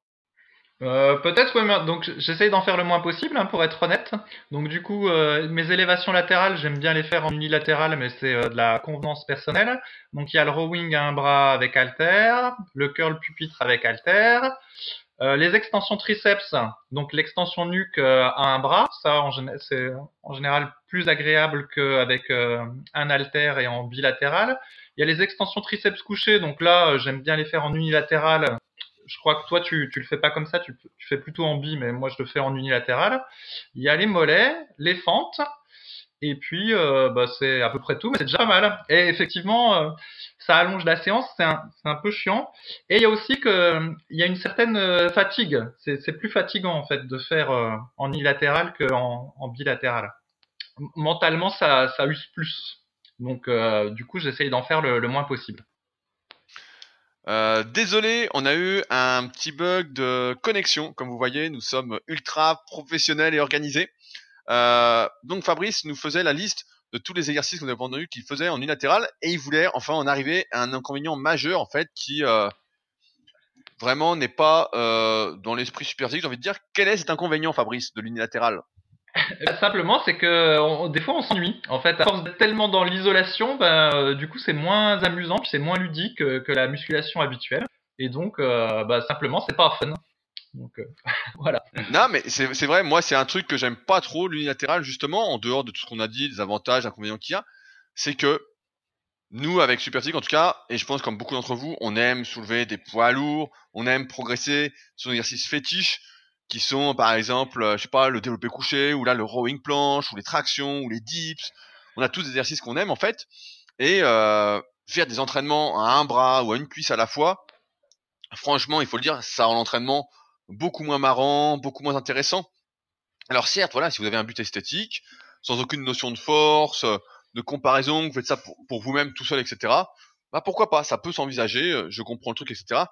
[SPEAKER 2] Euh, peut-être, oui, donc j'essaye d'en faire le moins possible, hein, pour être honnête. Donc du coup, euh, mes élévations latérales, j'aime bien les faire en unilatéral, mais c'est de la convenance personnelle. Donc il y a le rowing à un bras avec halter, le curl pupitre avec halter, les extensions triceps, donc l'extension nuque à un bras, ça c'est en général plus agréable qu'avec un halter et en bilatéral. Il y a les extensions triceps couchés, donc là j'aime bien les faire en unilatéral je crois que toi, tu, tu le fais pas comme ça, tu, tu fais plutôt en bi, mais moi, je le fais en unilatéral. Il y a les mollets, les fentes, et puis, euh, bah, c'est à peu près tout, mais c'est déjà mal. Et effectivement, euh, ça allonge la séance, c'est un, un, peu chiant. Et il y a aussi que, il y a une certaine euh, fatigue. C'est plus fatigant, en fait, de faire en unilatéral qu'en en bilatéral. Mentalement, ça, ça use plus. Donc, du coup, j'essaye d'en faire le, moins possible.
[SPEAKER 1] Euh, désolé, on a eu un petit bug de connexion. Comme vous voyez, nous sommes ultra professionnels et organisés. Euh, donc Fabrice nous faisait la liste de tous les exercices qu'on avait entendus qu'il faisait en unilatéral et il voulait enfin en arriver à un inconvénient majeur en fait qui euh, vraiment n'est pas dans l'esprit super J'ai envie de dire quel est cet inconvénient Fabrice de l'unilatéral?
[SPEAKER 2] Simplement, c'est que des fois on s'ennuie. En fait, à force d'être tellement dans l'isolation, bah, euh, du coup c'est moins amusant, puis c'est moins ludique que, la musculation habituelle. Et donc, euh, bah, simplement, c'est pas fun. Donc euh, voilà.
[SPEAKER 1] Non, mais c'est vrai, moi c'est un truc que j'aime pas trop l'unilatéral justement, en dehors de tout ce qu'on a dit, des avantages, inconvénients qu'il y a, c'est que nous avec Superphysique en tout cas, et je pense comme beaucoup d'entre vous, on aime soulever des poids lourds, on aime progresser sur un exercice fétiche qui sont par exemple, euh, je sais pas, le développé couché, ou là le rowing planche, ou les tractions, ou les dips. On a tous des exercices qu'on aime en fait. et faire des entraînements à un bras ou à une cuisse à la fois, franchement, il faut le dire, ça rend l'entraînement beaucoup moins marrant, beaucoup moins intéressant. Alors certes, voilà, si vous avez un but esthétique, sans aucune notion de force, de comparaison, vous faites ça pour, vous-même tout seul, etc. Bah pourquoi pas, ça peut s'envisager, je comprends le truc, etc.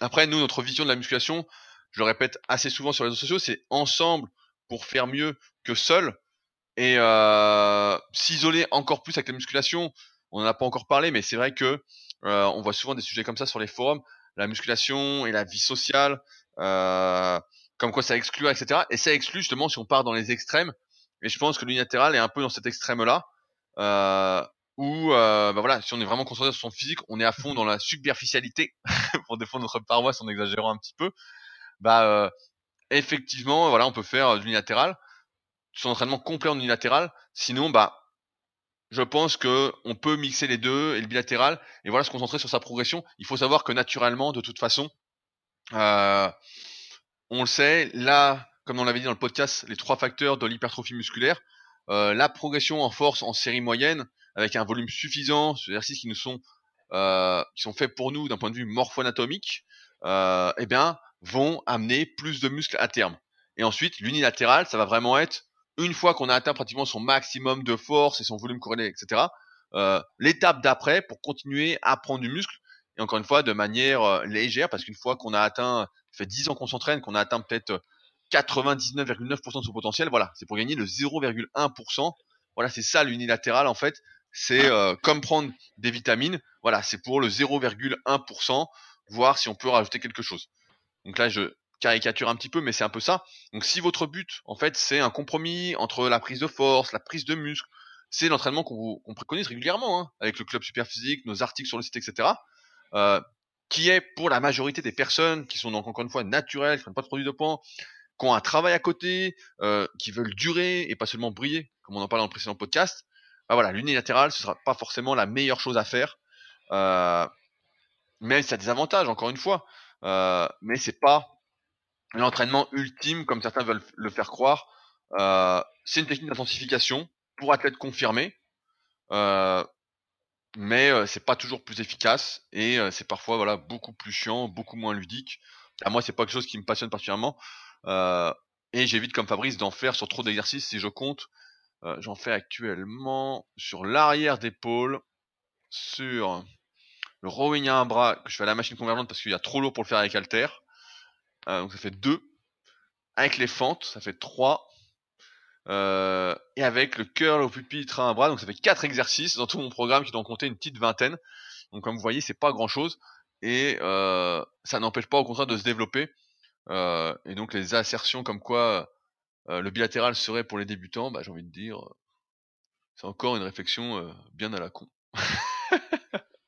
[SPEAKER 1] Après, nous, notre vision de la musculation, je le répète assez souvent sur les réseaux sociaux, c'est ensemble pour faire mieux que seul. Et euh, s'isoler encore plus avec la musculation, on n'en a pas encore parlé, mais c'est vrai que euh, on voit souvent des sujets comme ça sur les forums, la musculation et la vie sociale, euh, comme quoi ça exclut, etc. Et ça exclut justement si on part dans les extrêmes. Et je pense que l'unilatéral est un peu dans cet extrême-là, euh, où euh, bah voilà, si on est vraiment concentré sur son physique, on est à fond dans la superficialité pour défendre notre paroisse en exagérant un petit peu. Bah euh, effectivement, voilà, on peut faire de l'unilatéral, son entraînement complet en unilatéral. Sinon, bah je pense que on peut mixer les deux et le bilatéral et voilà se concentrer sur sa progression. Il faut savoir que naturellement, de toute façon, euh, on le sait, là, comme on l'avait dit dans le podcast, les trois facteurs de l'hypertrophie musculaire, euh, la progression en force en série moyenne, avec un volume suffisant, ces exercices qui nous sont euh, qui sont faits pour nous d'un point de vue morpho-anatomique, euh, eh bien, vont amener plus de muscles à terme. Et ensuite, l'unilatéral, ça va vraiment être une fois qu'on a atteint pratiquement son maximum de force et son volume corrélé, etc. Euh, l'étape d'après pour continuer à prendre du muscle et encore une fois de manière euh, légère parce qu'une fois qu'on a atteint, ça fait 10 ans qu'on s'entraîne, qu'on a atteint peut-être 99,9% de son potentiel, voilà, c'est pour gagner le 0,1%. Voilà, c'est ça l'unilatéral en fait. C'est euh, comme prendre des vitamines. Voilà, c'est pour le 0,1%, voir si on peut rajouter quelque chose. Donc là, je caricature un petit peu, mais c'est un peu ça. Donc si votre but, en fait, c'est un compromis entre la prise de force, la prise de muscle, c'est l'entraînement qu'on préconise régulièrement, hein, avec le club super physique, nos articles sur le site, etc. Euh, qui est pour la majorité des personnes qui sont donc encore une fois naturelles, qui prennent pas de produits de dopants, qui ont un travail à côté, euh, qui veulent durer et pas seulement briller, comme on en parlait dans le précédent podcast. Bah voilà, l'unilatéral, ce sera pas forcément la meilleure chose à faire, euh, mais ça a des avantages encore une fois. Euh, mais c'est pas l'entraînement ultime comme certains veulent le faire croire. Euh, c'est une technique d'intensification pour athlètes confirmés, euh, mais euh, c'est pas toujours plus efficace et c'est parfois voilà beaucoup plus chiant, beaucoup moins ludique. À moi, c'est pas quelque chose qui me passionne particulièrement. Et j'évite comme Fabrice d'en faire sur trop d'exercices. Si je compte, j'en fais actuellement sur l'arrière d'épaule, sur le rowing à un bras que je fais à la machine convergente parce qu'il y a trop lourd pour le faire avec halter. Euh, donc ça fait 2. Avec les fentes, ça fait 3. Euh, et avec le curl au pupitre à un bras, donc ça fait 4 exercices dans tout mon programme qui doit en compter une petite vingtaine. Donc comme vous voyez, c'est pas grand chose. Et euh, ça n'empêche pas au contraire de se développer. Et donc les assertions comme quoi le bilatéral serait pour les débutants, bah, j'ai envie de dire, c'est encore une réflexion bien à la con.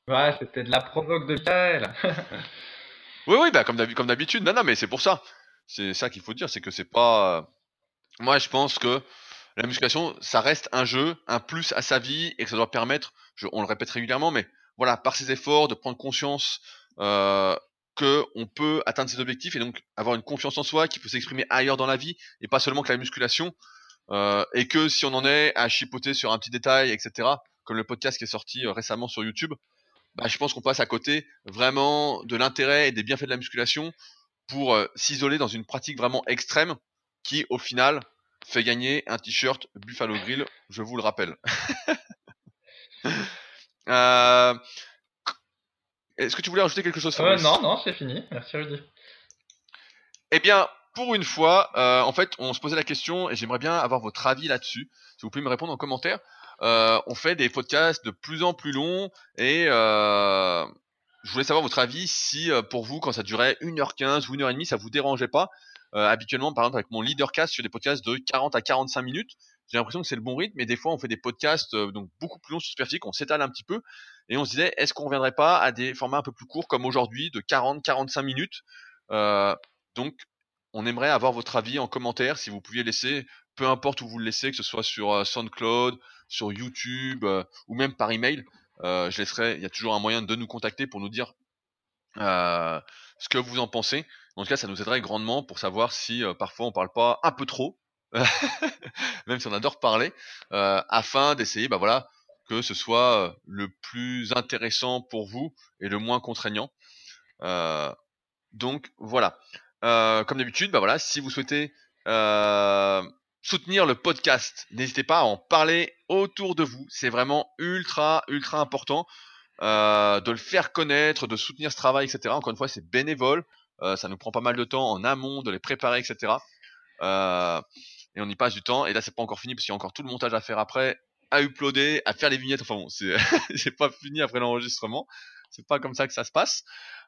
[SPEAKER 2] ouais, c'était de la provoque de Pierre.
[SPEAKER 1] Oui, oui, bah, comme d'habitude. Non, non, mais c'est pour ça. C'est ça qu'il faut dire, c'est que c'est pas. Euh, moi, je pense que la musculation, ça reste un jeu, un plus à sa vie, et que ça doit permettre, on le répète régulièrement, mais voilà, par ses efforts, de prendre conscience euh, que on peut atteindre ses objectifs et donc avoir une confiance en soi qui peut s'exprimer ailleurs dans la vie et pas seulement que la musculation. Euh, et que si on en est à chipoter sur un petit détail, etc., comme le podcast qui est sorti euh, récemment sur YouTube, bah, je pense qu'on passe à côté vraiment de l'intérêt et des bienfaits de la musculation pour euh, s'isoler dans une pratique vraiment extrême qui, au final, fait gagner un t-shirt Buffalo Grill, je vous le rappelle. euh... Est-ce que tu voulais ajouter quelque chose
[SPEAKER 2] euh, Non, non, c'est fini. Merci Rudy.
[SPEAKER 1] Eh bien, pour une fois, euh, en fait, on se posait la question et j'aimerais bien avoir votre avis là-dessus. Si vous pouvez me répondre en commentaire. Euh, on fait des podcasts de plus en plus longs et euh, je voulais savoir votre avis si euh, pour vous quand ça durait 1h15 ou 1h30 ça vous dérangeait pas. habituellement par exemple avec mon leadercast je fais des podcasts de 40 à 45 minutes. J'ai l'impression que c'est le bon rythme mais des fois on fait des podcasts donc beaucoup plus longs sur Superphysique, on s'étale un petit peu et on se disait est-ce qu'on reviendrait pas à des formats un peu plus courts comme aujourd'hui de 40-45 minutes? donc on aimerait avoir votre avis en commentaire si vous pouviez laisser peu importe où vous le laissez, que ce soit sur SoundCloud, sur YouTube euh, ou même par email. Euh, je laisserai, il y a toujours un moyen de nous contacter pour nous dire euh, ce que vous en pensez. En tout cas, ça nous aiderait grandement pour savoir si parfois on parle pas un peu trop, même si on adore parler, afin d'essayer, bah voilà, que ce soit le plus intéressant pour vous et le moins contraignant. donc voilà. comme d'habitude, bah voilà, si vous souhaitez soutenir le podcast, n'hésitez pas à en parler autour de vous. C'est vraiment ultra ultra important de le faire connaître, de soutenir ce travail, etc. Encore une fois, c'est bénévole. ça nous prend pas mal de temps en amont de les préparer, etc. et on y passe du temps. Et là, c'est pas encore fini parce qu'il y a encore tout le montage à faire après à uploader, à faire les vignettes. Enfin bon, c'est pas fini après l'enregistrement. C'est pas comme ça que ça se passe.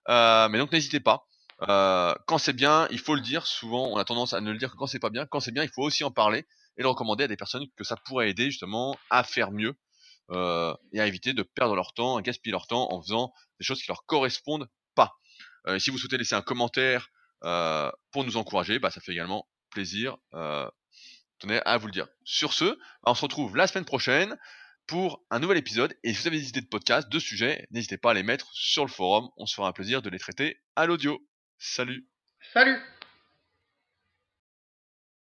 [SPEAKER 1] Euh, mais donc n'hésitez pas. Euh, quand c'est bien, il faut le dire. Souvent, on a tendance à ne le dire que quand c'est pas bien. Quand c'est bien, il faut aussi en parler et le recommander à des personnes que ça pourrait aider justement à faire mieux euh, et à éviter de perdre leur temps, à gaspiller leur temps en faisant des choses qui leur correspondent pas. Euh, si vous souhaitez laisser un commentaire euh, pour nous encourager, bah, ça fait également plaisir. Euh, tenais à vous le dire. Sur ce, on se retrouve la semaine prochaine pour un nouvel épisode. Et si vous avez des idées de podcast, de sujets, n'hésitez pas à les mettre sur le forum. On se fera un plaisir de les traiter à l'audio. Salut.
[SPEAKER 2] Salut